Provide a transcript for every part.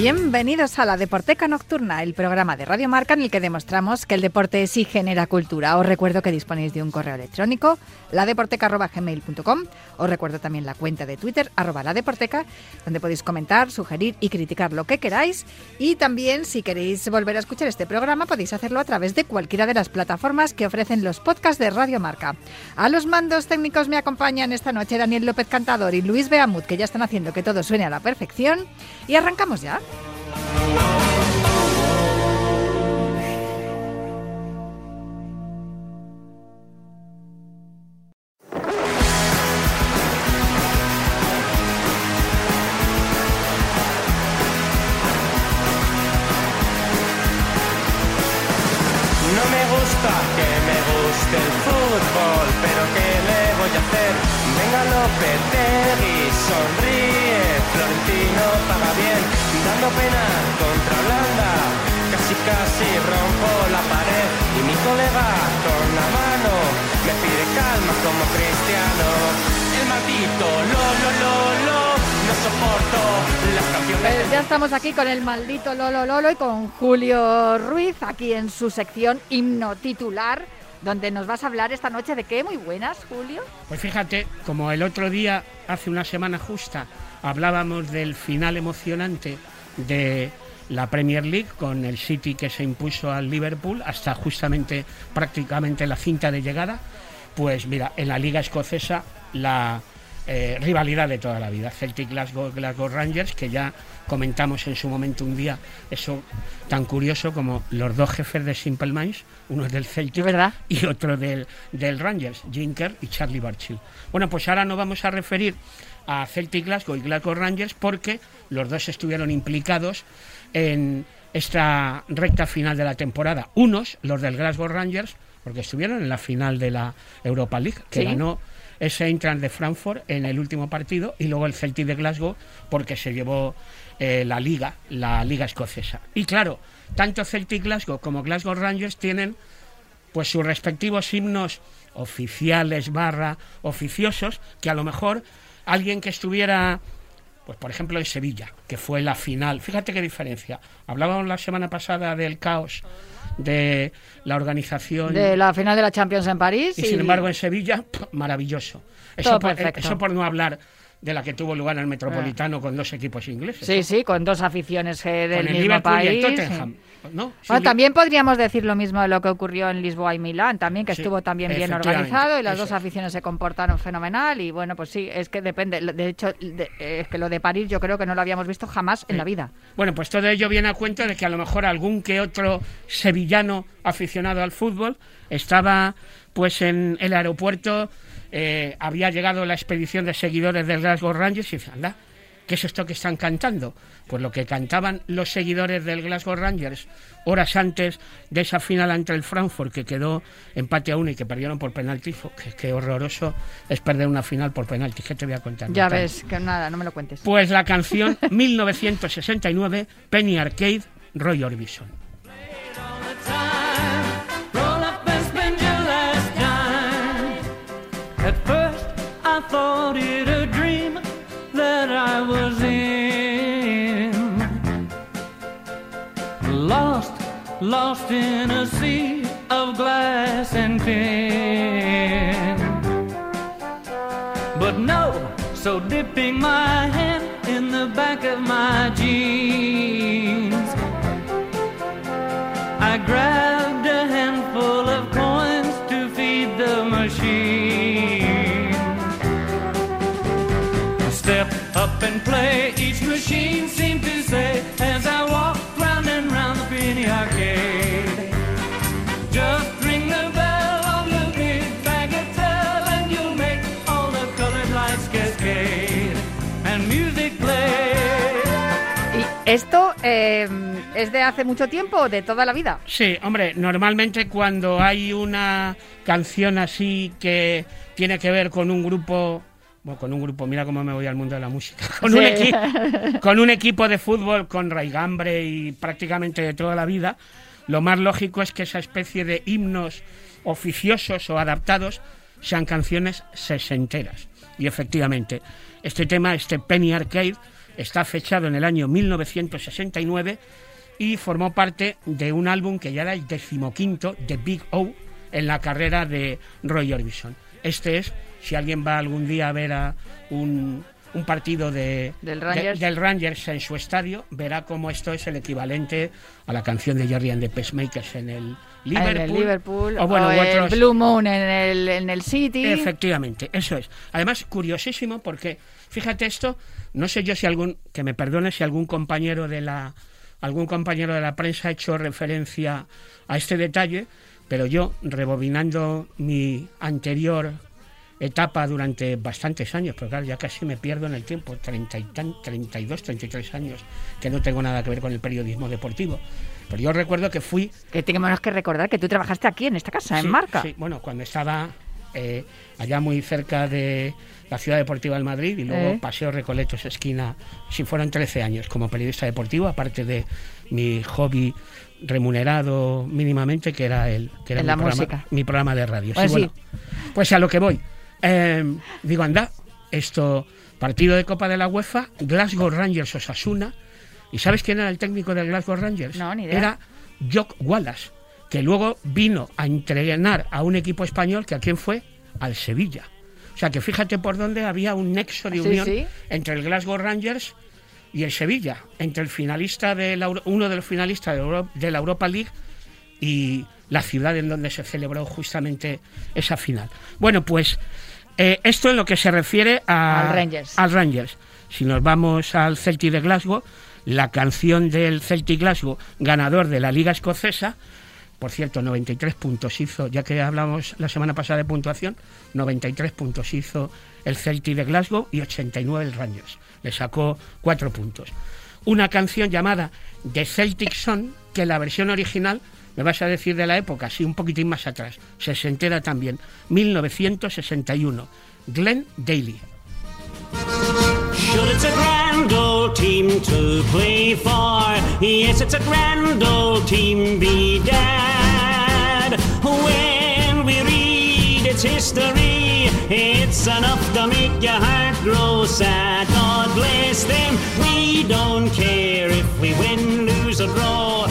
Bienvenidos a la Deporteca Nocturna, el programa de Radio Marca en el que demostramos que el deporte sí genera cultura. Os recuerdo que disponéis de un correo electrónico, ladeporteca.gmail.com. Os recuerdo también la cuenta de Twitter, arroba ladeporteca, donde podéis comentar, sugerir y criticar lo que queráis. Y también, si queréis volver a escuchar este programa, podéis hacerlo a través de cualquiera de las plataformas que ofrecen los podcasts de Radio Marca. A los mandos técnicos me acompañan esta noche Daniel López Cantador y Luis Beamut, que ya están haciendo que todo suene a la perfección. Y arrancamos ya. Con el maldito Lolo Lolo y con Julio Ruiz, aquí en su sección himno titular, donde nos vas a hablar esta noche de qué. Muy buenas, Julio. Pues fíjate, como el otro día, hace una semana justa, hablábamos del final emocionante de la Premier League con el City que se impuso al Liverpool hasta justamente prácticamente la cinta de llegada, pues mira, en la Liga Escocesa la eh, rivalidad de toda la vida, Celtic Glasgow, Glasgow Rangers, que ya comentamos en su momento un día eso tan curioso como los dos jefes de Simple Minds, uno es del Celtic ¿Verdad? y otro del, del Rangers, Jinker y Charlie Barchill. Bueno, pues ahora nos vamos a referir a Celtic Glasgow y Glasgow Rangers porque los dos estuvieron implicados en esta recta final de la temporada. Unos, los del Glasgow Rangers, porque estuvieron en la final de la Europa League, que Sí. ganó ese Eintracht de Frankfurt en el último partido, y luego el Celtic de Glasgow, porque se llevó eh, la liga, la liga escocesa. Y claro, tanto Celtic Glasgow como Glasgow Rangers tienen pues sus respectivos himnos oficiales barra oficiosos que a lo mejor alguien que estuviera pues por ejemplo en Sevilla que fue la final fíjate qué diferencia hablábamos la semana pasada del caos de la organización De la final de la Champions en París. y sin embargo en Sevilla maravilloso eso Todo por, perfecto. eso por no hablar de la que tuvo lugar en el Metropolitano con dos equipos ingleses Sí, sí, con dos aficiones eh, del con el mismo Liverpool país. y el sí. Tottenham ¿no? Sí, Bueno, también podríamos decir lo mismo de lo que ocurrió en Lisboa y Milán, también que Sí, estuvo también bien organizado y las eso dos es. aficiones se comportaron fenomenal y bueno, pues sí, es que depende. De hecho, de- es que lo de París yo creo que no lo habíamos visto jamás en la vida. Bueno, pues todo ello viene a cuento de que a lo mejor algún que otro sevillano aficionado al fútbol estaba pues en el aeropuerto, eh, había llegado la expedición de seguidores del Glasgow Rangers y dice, anda, ¿qué es esto que están cantando? Pues lo que cantaban los seguidores del Glasgow Rangers horas antes de esa final ante el Frankfurt que quedó empate a uno y que perdieron por penalti, que horroroso es perder una final por penalti, ¿qué te voy a contar? Ya Natalia? ves, que nada, no me lo cuentes. Pues la canción 1969, Penny Arcade, Roy Orbison. At first, I thought it a dream that I was in. Lost, lost in a sea of glass and tin. But no, so dipping my hand in the back of my jeans. I grabbed up and play, each machine seemed to say as I walked round and round the penny arcade. Just ring the bell on the big bagatelle and you'll make all the colored lights cascade and music play. ¿Y esto eh, es de hace mucho tiempo o de toda la vida? Sí, hombre, normalmente cuando hay una canción así que tiene que ver con un grupo, bueno, con un grupo, mira cómo me voy al mundo de la música, con, un, equi- con un equipo de fútbol con raigambre y prácticamente de toda la vida, lo más lógico es que esa especie de himnos oficiosos o adaptados sean canciones sesenteras. Y efectivamente, este tema, este Penny Arcade, está fechado en el año 1969 y formó parte de un álbum que ya era el decimoquinto de Big O en la carrera de Roy Orbison. Este es, si alguien va algún día a ver a un, un partido de, Del de- Rangers. del Rangers en su estadio, verá cómo esto es el equivalente a la canción de Jerry and the Pacemakers en el Liverpool. En el Liverpool. o bueno, o el Blue Moon en el, en el City. Efectivamente, eso es. Además, curiosísimo porque, fíjate esto, no sé yo si algún, que me perdone si algún compañero de la, algún compañero de la prensa ha hecho referencia a este detalle, pero yo, rebobinando mi anterior etapa durante bastantes años, pero claro, ya casi me pierdo en el tiempo, 30 y tan, 32, 33 años, que no tengo nada que ver con el periodismo deportivo. Pero yo recuerdo que fui Que tenemos que recordar que tú trabajaste aquí en esta casa, Sí, en Marca. Sí, bueno, cuando estaba eh, allá muy cerca de la Ciudad Deportiva del Madrid y luego Eh. Paseo Recoletos, esquina, si fueron 13 años como periodista deportivo, aparte de mi hobby remunerado mínimamente, que era el que era mi, la programa, mi programa de radio. Pues Sí, sí. bueno, pues a lo que voy. Eh, digo, anda, esto, partido de Copa de la UEFA, Glasgow Rangers Osasuna. ¿Y sabes quién era el técnico del Glasgow Rangers? No, ni idea. Era Jock Wallace, que luego vino a entrenar a un equipo español que a quién fue al Sevilla. O sea que fíjate por dónde había un nexo de unión sí. entre el Glasgow Rangers y el Sevilla, entre el finalista de la uno de los finalistas de, Euro- de la Europa League y la ciudad en donde se celebró justamente esa final. Bueno, pues eh, esto en lo que se refiere a- Al Rangers. al Rangers. Si nos vamos al Celtic de Glasgow, la canción del Celtic Glasgow, ganador de la Liga Escocesa, por cierto, 93 puntos hizo, ya que hablamos la semana pasada de puntuación, 93 puntos hizo el Celtic de Glasgow y 89 el Rangers. Le sacó 4 puntos. Una canción llamada The Celtic Song, que la versión original, me vas a decir de la época, sí, un poquitín más atrás, se entera también, 1961, Glenn Daly. Sure, it's a grand old team to play for. Yes, it's a grand old team, bedad. When we read its history, it's enough to make your heart grow sad. God bless them, we don't care if we win, lose, or draw.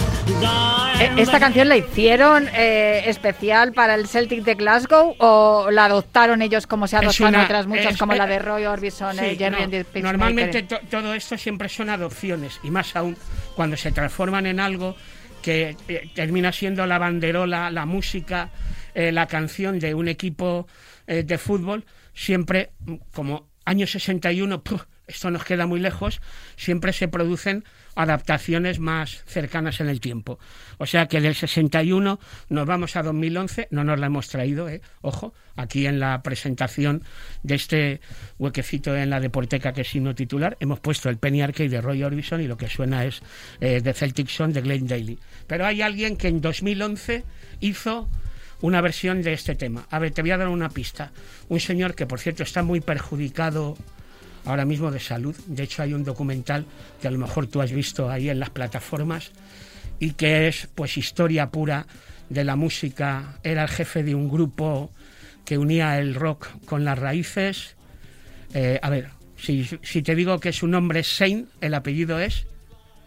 Eh, ¿Esta canción la hicieron eh, especial para el Celtic de Glasgow o la adoptaron ellos como se adoptan una- otras muchas, es- como la eh, de Roy Orbison, Sí, el Jerry no, normalmente to- todo esto siempre son adopciones y más aún cuando se transforman en algo que eh, termina siendo la banderola, la música, eh, la canción de un equipo eh, de fútbol, siempre mm, como año 61, ¡puf! esto nos queda muy lejos, siempre se producen adaptaciones más cercanas en el tiempo. O sea que del 61 nos vamos a 2011, no nos la hemos traído, ¿eh? ojo, aquí en la presentación de este huequecito en la Deporteca que es signo titular, hemos puesto el Penny Arcade de Roy Orbison y lo que suena es eh, The Celtic Song de Glenn Daly. Pero hay alguien que en 2011 hizo una versión de este tema. A ver, te voy a dar una pista. Un señor que, por cierto, está muy perjudicado ahora mismo de salud. De hecho, hay un documental que a lo mejor tú has visto ahí en las plataformas y que es pues historia pura de la música. Era el jefe de un grupo que unía el rock con las raíces. Eh, a ver, si, si te digo que su nombre es Shane, el apellido es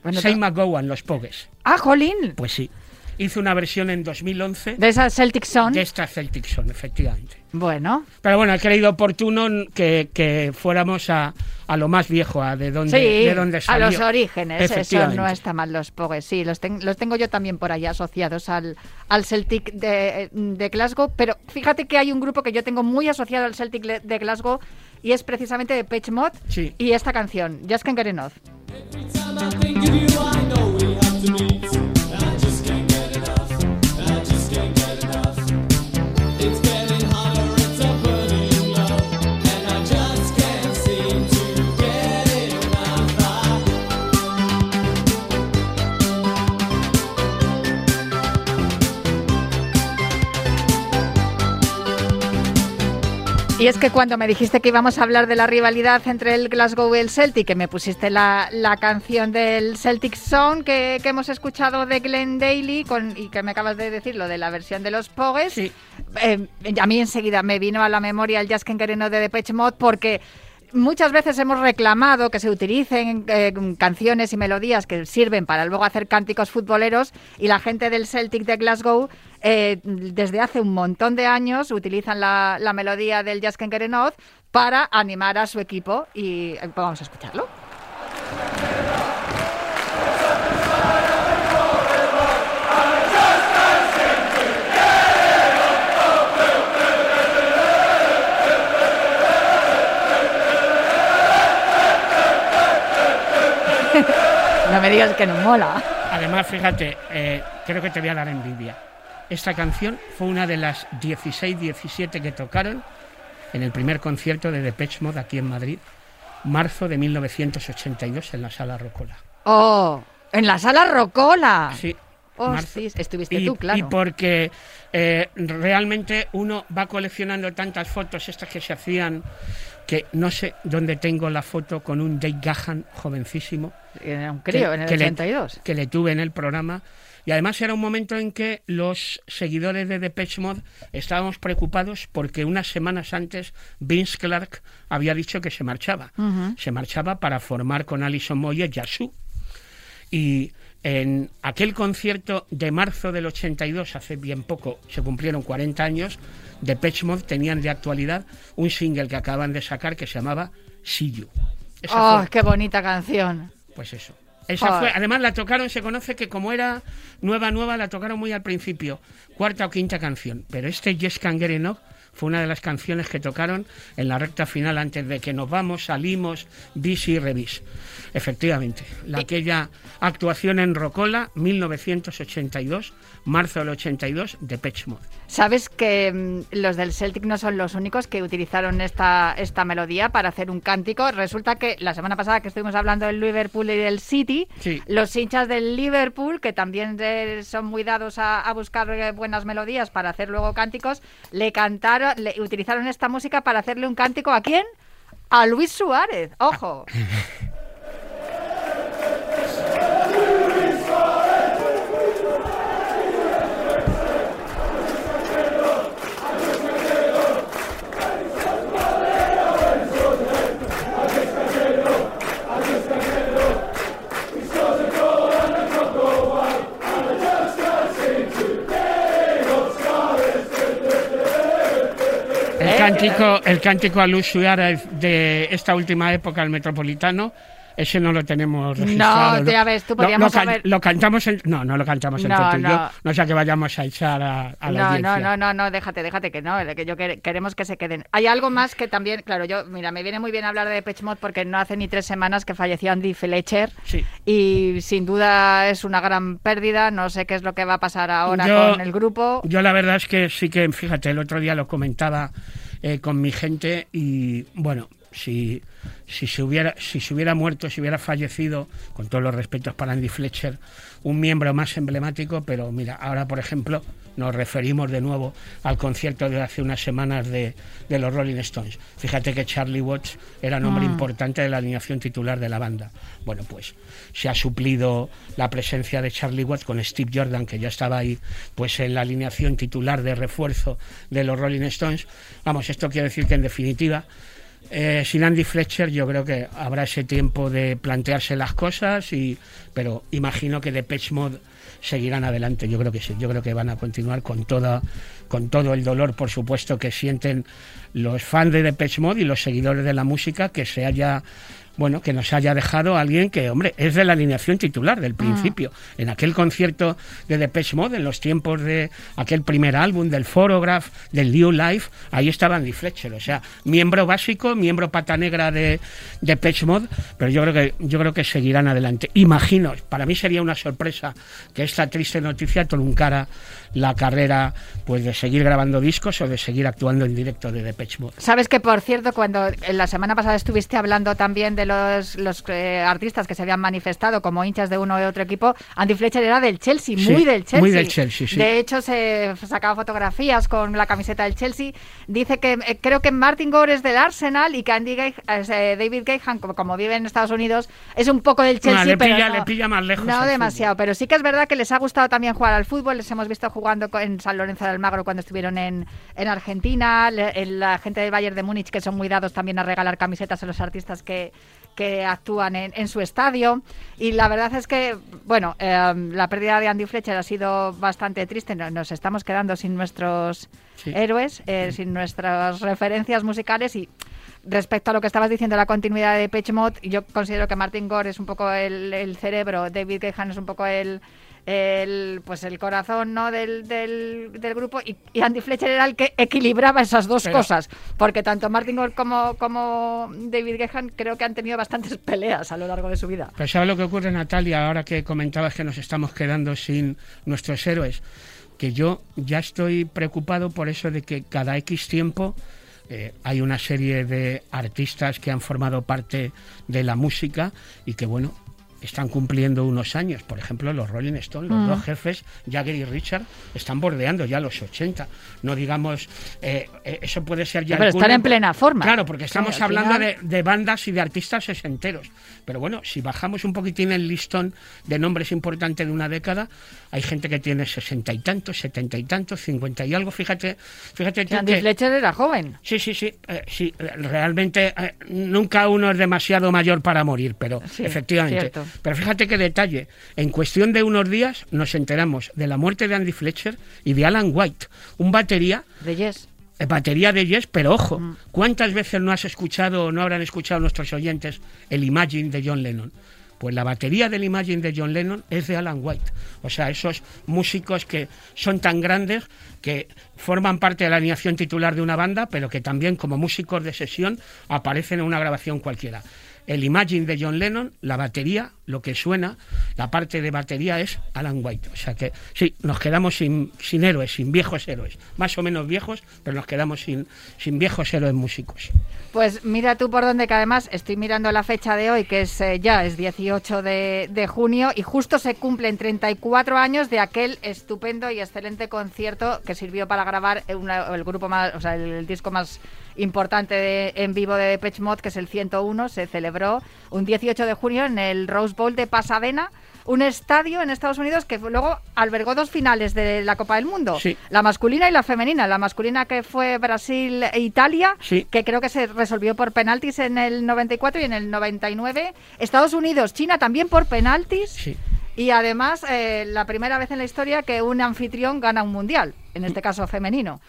Bueno, Shane to- McGowan, los Pogues. Ah, Jolín, Pues sí. Hizo una versión en 2011 de esa Celtic Song. de esta Celtic Song, efectivamente. Bueno, Pero bueno, he creído oportuno que, que fuéramos a, a lo más viejo, a de dónde, sí, de dónde a salió. los orígenes, eso Efectivamente. no está mal los Pogues, sí, los, ten- los tengo yo también por ahí asociados al, al Celtic de, de Glasgow, pero fíjate que hay un grupo que yo tengo muy asociado al Celtic de Glasgow y es precisamente de Page Mod Sí. y esta canción, Just Can't Get Enough. Y es que cuando me dijiste que íbamos a hablar de la rivalidad entre el Glasgow y el Celtic, que me pusiste la, la canción del Celtic Song que, que hemos escuchado de Glenn Daly con, y que me acabas de decir lo de la versión de los Pogues, Sí. eh, a mí enseguida me vino a la memoria el Jazz Quereno de Depeche Mode porque muchas veces hemos reclamado que se utilicen eh, canciones y melodías que sirven para luego hacer cánticos futboleros y la gente del Celtic de Glasgow eh, desde hace un montón de años utilizan la, la melodía del Jazz Quereno para animar a su equipo y eh, vamos a escucharlo. No me digas que no mola. Además, fíjate, eh, creo que te voy a dar envidia. Esta canción fue una de las 16, 17 que tocaron en el primer concierto de Depeche Mode aquí en Madrid, marzo de 1982 en la Sala Rocola. Oh, en la sala Rocola. Sí. Oh, sí, estuviste y, tú, claro. y porque eh, realmente uno va coleccionando tantas fotos, estas que se hacían, que no sé dónde tengo la foto con un Dave Gahan jovencísimo. Era un crío, en el que le- 82. que le tuve en el programa. Y además era un momento en que los seguidores de Depeche Mode estábamos preocupados porque unas semanas antes Vince Clark había dicho que se marchaba. Se marchaba para formar con Alison Moyet Yasu. Y en aquel concierto de marzo del 82, hace bien poco, se cumplieron 40 años, Depeche Mode tenían de actualidad un single que acaban de sacar que se llamaba See You. Esa Oh, fue- qué bonita canción. pues eso. Esa fue, además la tocaron, se conoce que como era nueva, nueva, la tocaron muy al principio, cuarta o quinta canción. Pero este Yes Can Get Enough fue una de las canciones que tocaron en la recta final antes de que nos vamos, salimos, bis y revis. Efectivamente, la, aquella actuación en Rocola, 1982, marzo del 82, de Mode. Sabes que mm, los del Celtic no son los únicos que utilizaron esta, esta melodía para hacer un cántico. Resulta que la semana pasada que estuvimos hablando del Liverpool y del City, Sí. los hinchas del Liverpool, que también eh, son muy dados a, a buscar eh, buenas melodías para hacer luego cánticos, le cantaron, utilizaron esta música para hacerle un cántico a quién? A Luis Suárez. Ojo. cántico, el cántico a Suárez de esta última época, el Metropolitano, ese no lo tenemos registrado. ya ves, tú Lo- lo, can- cantamos en- no, no lo cantamos entre No, tú y yo. no. No sea que vayamos a echar a, a la no, audiencia. no, no, no, no, déjate, déjate que no, que yo quer- queremos que se queden. Hay algo más que también, claro, yo, mira, me viene muy bien hablar de Depeche Mode porque no hace ni tres semanas que falleció Andy Fletcher Sí. y sin duda es una gran pérdida. No sé qué es lo que va a pasar ahora Yo- con el grupo. Yo la verdad es que sí que, fíjate, el otro día lo comentaba eh, con mi gente y bueno, si, si, se hubiera, si se hubiera muerto, si hubiera fallecido, con todos los respetos para Andy Fletcher, un miembro más emblemático, pero mira, ahora por ejemplo nos referimos de nuevo al concierto de hace unas semanas de, de los Rolling Stones. Fíjate que Charlie Watts era nombre importante de la alineación titular de la banda. Bueno, pues se ha suplido la presencia de Charlie Watts con Steve Jordan, que ya estaba ahí pues en la alineación titular de refuerzo de los Rolling Stones. Vamos, esto quiere decir que en definitiva eh, sin Andy Fletcher yo creo que habrá ese tiempo de plantearse las cosas, y, pero imagino que Depeche Mode seguirán adelante, yo creo que sí, yo creo que van a continuar con, toda, con todo el dolor, por supuesto, que sienten los fans de Depeche Mode y los seguidores de la música que se haya bueno, que nos haya dejado alguien que, hombre, es de la alineación titular del principio. En aquel concierto de Depeche Mode, en los tiempos de aquel primer álbum, del Photograph, del New Life, ahí estaba Andy Fletcher, o sea, miembro básico, miembro pata negra de Depeche Mode, pero yo creo que yo creo que seguirán adelante. Imagino, para mí sería una sorpresa que esta triste noticia truncara la carrera pues de seguir grabando discos o de seguir actuando en directo de Depeche Mode. Sabes que, por cierto, cuando en la semana pasada estuviste hablando también de los, los eh, artistas que se habían manifestado como hinchas de uno u otro equipo, Andy Fletcher era del Chelsea, Sí, muy del Chelsea. muy del Chelsea, sí. De hecho, se sacaba fotografías con la camiseta del Chelsea. Dice que eh, creo que Martin Gore es del Arsenal y que Andy eh, David Gahan, como, como vive en Estados Unidos, es un poco del Chelsea. Le pero pilla- no, le pilla más lejos No demasiado, pero sí que es verdad que les ha gustado también jugar al fútbol. Les hemos visto jugando en San Lorenzo del Magro cuando estuvieron en, en Argentina. La gente del Bayern de Múnich, que son muy dados también a regalar camisetas a los artistas que, que actúan en, en su estadio. Y la verdad es que, bueno, eh, la pérdida de Andy Fletcher ha sido bastante triste. No- Nos estamos quedando sin nuestros Sí. héroes, eh, sin nuestras referencias musicales y respecto a lo que estabas diciendo, la continuidad de Pitch Mode, yo considero que Martin Gore es un poco el, el cerebro, David Gehan es un poco el el pues el corazón no del, del, del grupo y, y Andy Fletcher era el que equilibraba esas dos Pero- cosas porque tanto Martin Gore como, como David Gehan creo que han tenido bastantes peleas a lo largo de su vida Pero ¿sabes lo que ocurre, Natalia, ahora que comentabas que nos estamos quedando sin nuestros héroes? Que yo ya estoy preocupado por eso de que cada X tiempo eh, hay una serie de artistas que han formado parte de la música y que, bueno, están cumpliendo unos años. Por ejemplo, los Rolling Stones, los dos jefes, Jagger y Richard, están bordeando ya los 80. No digamos, eh, eh, eso puede ser ya... Pero el están cúmulo, en plena forma. Claro, porque estamos Sí, hablando final- de, de bandas y de artistas sesenteros. Pero bueno, si bajamos un poquitín el listón de nombres importantes de una década, hay gente que tiene sesenta y tantos, setenta y tantos, cincuenta y algo. Fíjate, fíjate tú Andy que- Fletcher era joven Sí, sí, sí, eh, sí. eh, Realmente eh, nunca uno es demasiado mayor para morir, pero Sí, efectivamente. cierto. Pero fíjate qué detalle. En cuestión de unos días nos enteramos de la muerte de Andy Fletcher y de Alan White, un batería de Yes eh, batería de Yes, pero ojo, Mm. ¿cuántas veces no has escuchado o no habrán escuchado nuestros oyentes el Imagine de John Lennon? Pues la batería del Imagine de John Lennon es de Alan White. O sea, esos músicos que son tan grandes que forman parte de la alineación titular de una banda, pero que también como músicos de sesión aparecen en una grabación cualquiera. El Imagine de John Lennon, la batería, lo que suena, la parte de batería es Alan White. O sea que sí, nos quedamos sin, sin héroes, sin viejos héroes. Más o menos viejos, pero nos quedamos sin, sin viejos héroes músicos. Pues mira tú por dónde, que además estoy mirando la fecha de hoy, que es eh, ya es 18 de, de junio, y justo se cumplen 34 años de aquel estupendo y excelente concierto que sirvió para grabar una- el grupo más, o sea, el, el disco más importante de- en vivo de Depeche Mode, que es el 101, se celebró un 18 de junio en el Rose Bowl de Pasadena. Un estadio en Estados Unidos que luego albergó dos finales de la Copa del Mundo, Sí. la masculina y la femenina. La masculina que fue Brasil e Italia, Sí. que creo que se resolvió por penaltis en el 94 y en el 99. Estados Unidos, China también por penaltis. Sí. Y además, eh, la primera vez en la historia que un anfitrión gana un mundial, en este caso femenino.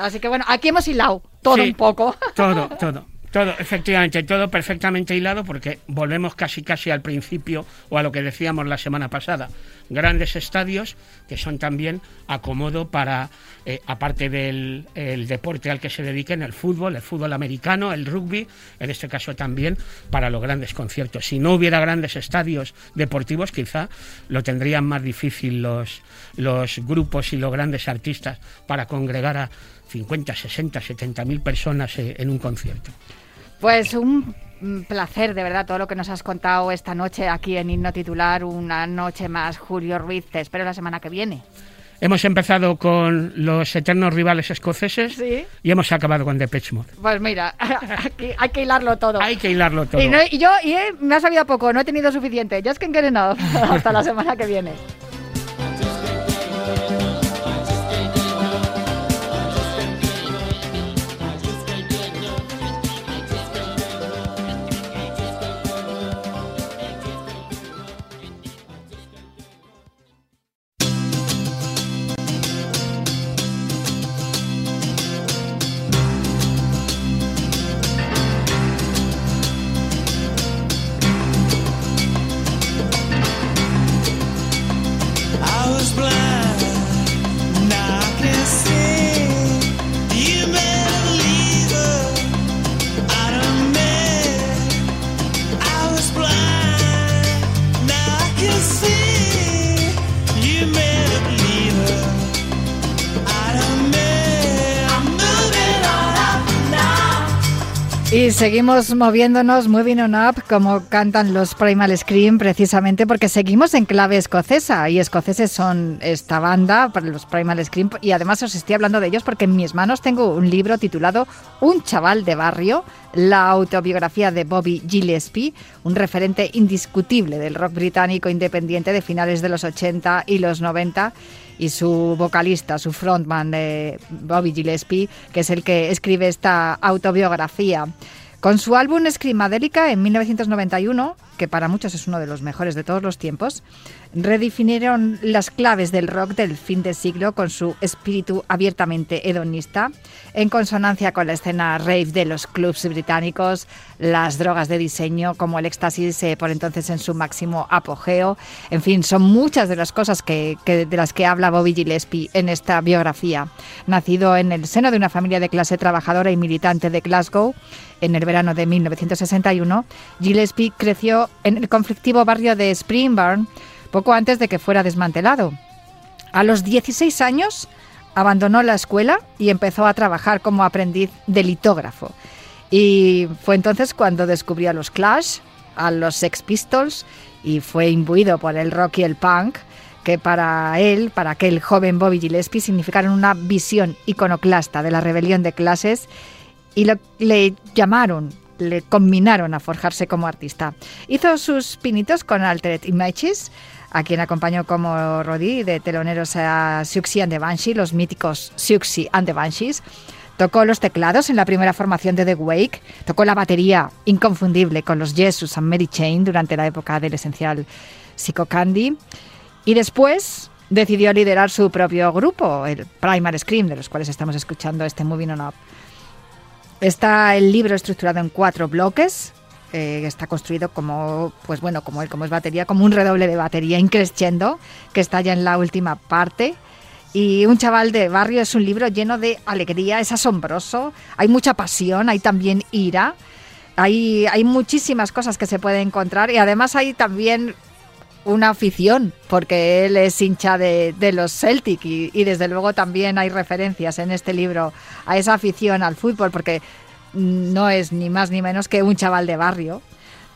Así que bueno, aquí hemos hilado todo Sí, un poco. Todo, todo. Todo, efectivamente, todo perfectamente hilado porque volvemos casi casi al principio o a lo que decíamos la semana pasada. Grandes estadios que son también acomodo para, eh, aparte del el deporte al que se dediquen, el fútbol, el fútbol americano, el rugby, en este caso también para los grandes conciertos. Si no hubiera grandes estadios deportivos, quizá lo tendrían más difícil los, los grupos y los grandes artistas para congregar a 50, 60, 70 mil personas eh, en un concierto. Pues un mm, placer, de verdad, todo lo que nos has contado esta noche aquí en Himno Titular. Una noche más, Julio Ruiz. Te espero la semana que viene. Hemos empezado con los eternos rivales escoceses Sí. y hemos acabado con Depeche Mode. Pues mira, aquí hay que hilarlo todo. Hay que hilarlo todo. Y, no- y yo y, eh, me ha sabido poco, no he tenido suficiente. Just can't get enough. Hasta la semana que viene. Y seguimos moviéndonos, moving on up, como cantan los Primal Scream, precisamente porque seguimos en clave escocesa. Y escoceses son esta banda, los Primal Scream. Y además os estoy hablando de ellos porque en mis manos tengo un libro titulado Un chaval de barrio, la autobiografía de Bobby Gillespie, un referente indiscutible del rock británico independiente de finales de los 80 y los 90 y su vocalista, su frontman, Bobby Gillespie, que es el que escribe esta autobiografía. Con su álbum Scrimadélica en 1991, que para muchos es uno de los mejores de todos los tiempos, redefinieron las claves del rock del fin de siglo con su espíritu abiertamente hedonista, en consonancia con la escena rave de los clubs británicos, las drogas de diseño como el éxtasis eh, por entonces en su máximo apogeo. En fin, son muchas de las cosas que, que- de las que habla Bobby Gillespie en esta biografía. Nacido en el seno de una familia de clase trabajadora y militante de Glasgow, en el verano de 1961, Gillespie creció en el conflictivo barrio de Springburn poco antes de que fuera desmantelado. A los 16 años abandonó la escuela y empezó a trabajar como aprendiz de litógrafo. Y fue entonces cuando descubrió a los Clash, a los Sex Pistols y fue imbuido por el rock y el punk que para él, para aquel joven Bobby Gillespie, significaron una visión iconoclasta de la rebelión de clases y le llamaron, le combinaron a forjarse como artista. Hizo sus pinitos con Altered Images, a quien acompañó como Roddy de teloneros a Siouxsie and the Banshee, los míticos Siouxsie and the Banshees. Tocó los teclados en la primera formación de The Wake, tocó la batería inconfundible con los Jesus and Mary Chain durante la época del esencial Psycho Candy y después decidió liderar su propio grupo, el Primal Scream, de los cuales estamos escuchando este Moving On Up. Está el libro estructurado en cuatro bloques. eh, está construido como, pues bueno, como como es batería, como un redoble de batería increciendo, que está ya en la última parte. Y Un chaval de barrio es un libro lleno de alegría, es asombroso, hay mucha pasión, hay también ira, hay, hay muchísimas cosas que se puede encontrar y además hay también una afición, porque él es hincha de, de los Celtic y, y desde luego también hay referencias en este libro a esa afición al fútbol, porque no es ni más ni menos que un chaval de barrio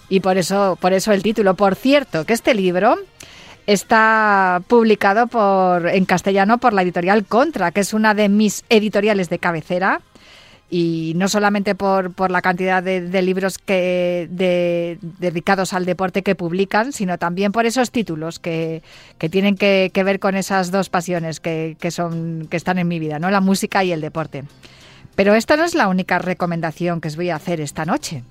y por eso, por eso el título. Por cierto, que este libro está publicado por, en castellano por la editorial Contra, que es una de mis editoriales de cabecera y no solamente por, por la cantidad de, de libros que de- dedicados al deporte que publican, sino también por esos títulos que, que tienen que, que ver con esas dos pasiones que, que son, que están en mi vida, ¿no? la música y el deporte. Pero esta no es la única recomendación que os voy a hacer esta noche.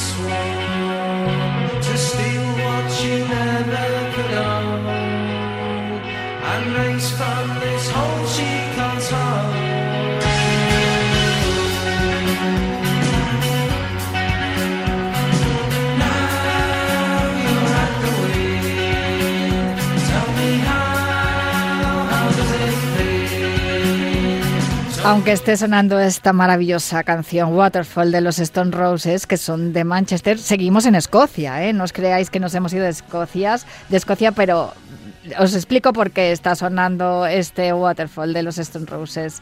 this way. Aunque esté sonando esta maravillosa canción Waterfall de los Stone Roses, que son de Manchester, seguimos en Escocia, ¿eh? No os creáis que nos hemos ido de Escocia, de Escocia, pero os explico por qué está sonando este Waterfall de los Stone Roses.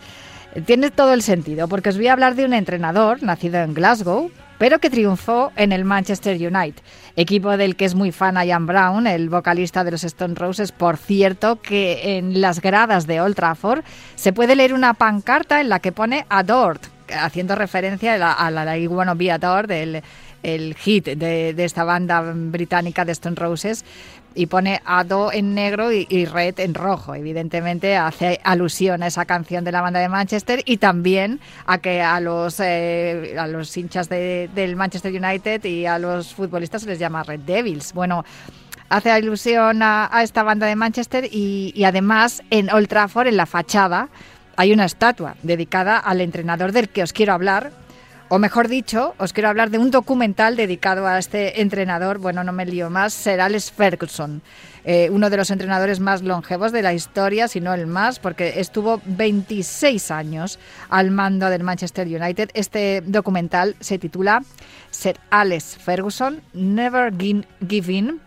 Tiene todo el sentido, porque os voy a hablar de un entrenador nacido en Glasgow, pero que triunfó en el Manchester United, equipo del que es muy fan Ian Brown, el vocalista de los Stone Roses. Por cierto, que en las gradas de Old Trafford se puede leer una pancarta en la que pone Adored, haciendo referencia a la, a la Wanna Be Adored, el, el hit de, de esta banda británica de Stone Roses y pone Ado en negro y, Red en rojo. Evidentemente hace alusión a esa canción de la banda de Manchester y también a que a los, eh, a los hinchas de- del Manchester United y a los futbolistas se les llama Red Devils. Bueno, hace alusión a, a esta banda de Manchester y, y además en Old Trafford, en la fachada, hay una estatua dedicada al entrenador del que os quiero hablar, O mejor dicho, os quiero hablar de un documental dedicado a este entrenador, bueno, no me lío más, Sir Alex Ferguson, eh, uno de los entrenadores más longevos de la historia, si no el más, porque estuvo 26 años al mando del Manchester United. Este documental se titula Sir Alex Ferguson, Never Gi- Give In.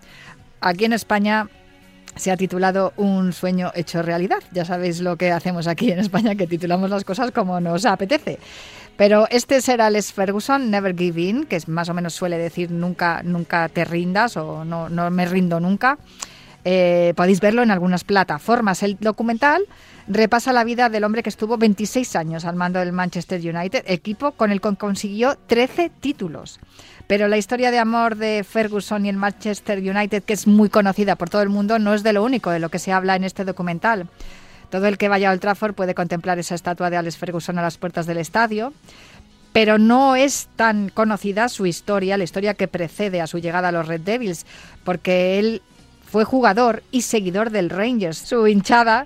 Aquí en España se ha titulado Un sueño hecho realidad. Ya sabéis lo que hacemos aquí en España, que titulamos las cosas como nos apetece. Pero este será Alex Ferguson, Never Give In, que más o menos suele decir nunca, nunca te rindas o no, no me rindo nunca. Eh, podéis verlo en algunas plataformas. El documental repasa la vida del hombre que estuvo 26 años al mando del Manchester United, equipo con el que consiguió 13 títulos. Pero la historia de amor de Ferguson y el Manchester United, que es muy conocida por todo el mundo, no es de lo único de lo que se habla en este documental. Todo el que vaya a Old Trafford puede contemplar esa estatua de Alex Ferguson a las puertas del estadio, pero no es tan conocida su historia, la historia que precede a su llegada a los Red Devils, porque él fue jugador y seguidor del Rangers. Su hinchada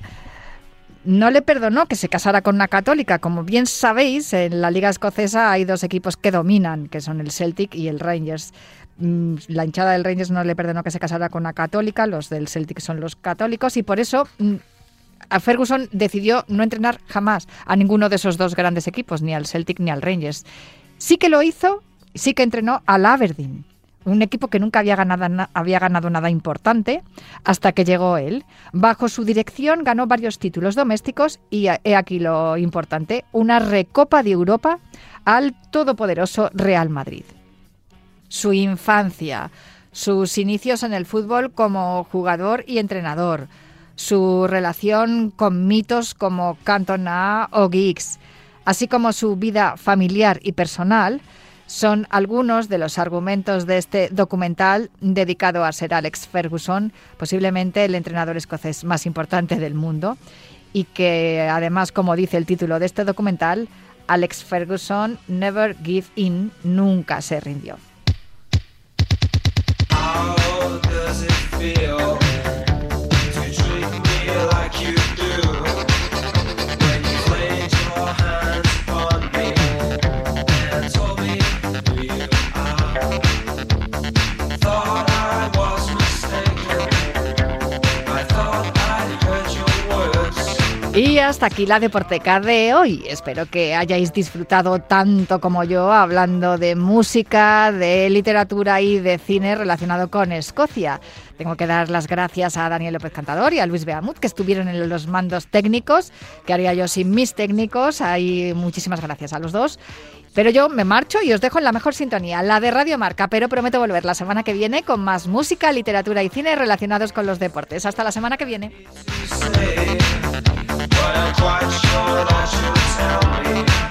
no le perdonó que se casara con una católica. Como bien sabéis, en la Liga Escocesa hay dos equipos que dominan, que son el Celtic y el Rangers. Mm, La hinchada del Rangers no le perdonó que se casara con una católica, los del Celtic son los católicos y por eso mm, Ferguson decidió no entrenar jamás a ninguno de esos dos grandes equipos, ni al Celtic ni al Rangers. Sí que lo hizo, sí que entrenó al Aberdeen, un equipo que nunca había ganado, nada importante hasta que llegó él. Bajo su dirección ganó varios títulos domésticos y he aquí lo importante, una recopa de Europa al todopoderoso Real Madrid. Su infancia, sus inicios en el fútbol como jugador y entrenador, su relación con mitos como Cantona o Giggs, así como su vida familiar y personal, son algunos de los argumentos de este documental dedicado a Sir Alex Ferguson, posiblemente el entrenador escocés más importante del mundo, y que además, como dice el título de este documental, Alex Ferguson never give in, nunca se rindió. How does it Y hasta aquí la Deporteca de hoy. Espero que hayáis disfrutado tanto como yo hablando de música, de literatura y de cine relacionado con Escocia. Tengo que dar las gracias a Daniel López Cantador y a Luis Beamut que estuvieron en los mandos técnicos. que haría yo sin mis técnicos? Ahí muchísimas gracias a los dos. Pero yo me marcho y os dejo en la mejor sintonía, la de Radio Marca, pero prometo volver la semana que viene con más música, literatura y cine relacionados con los deportes. Hasta la semana que viene. But I'm quite sure that you'll tell me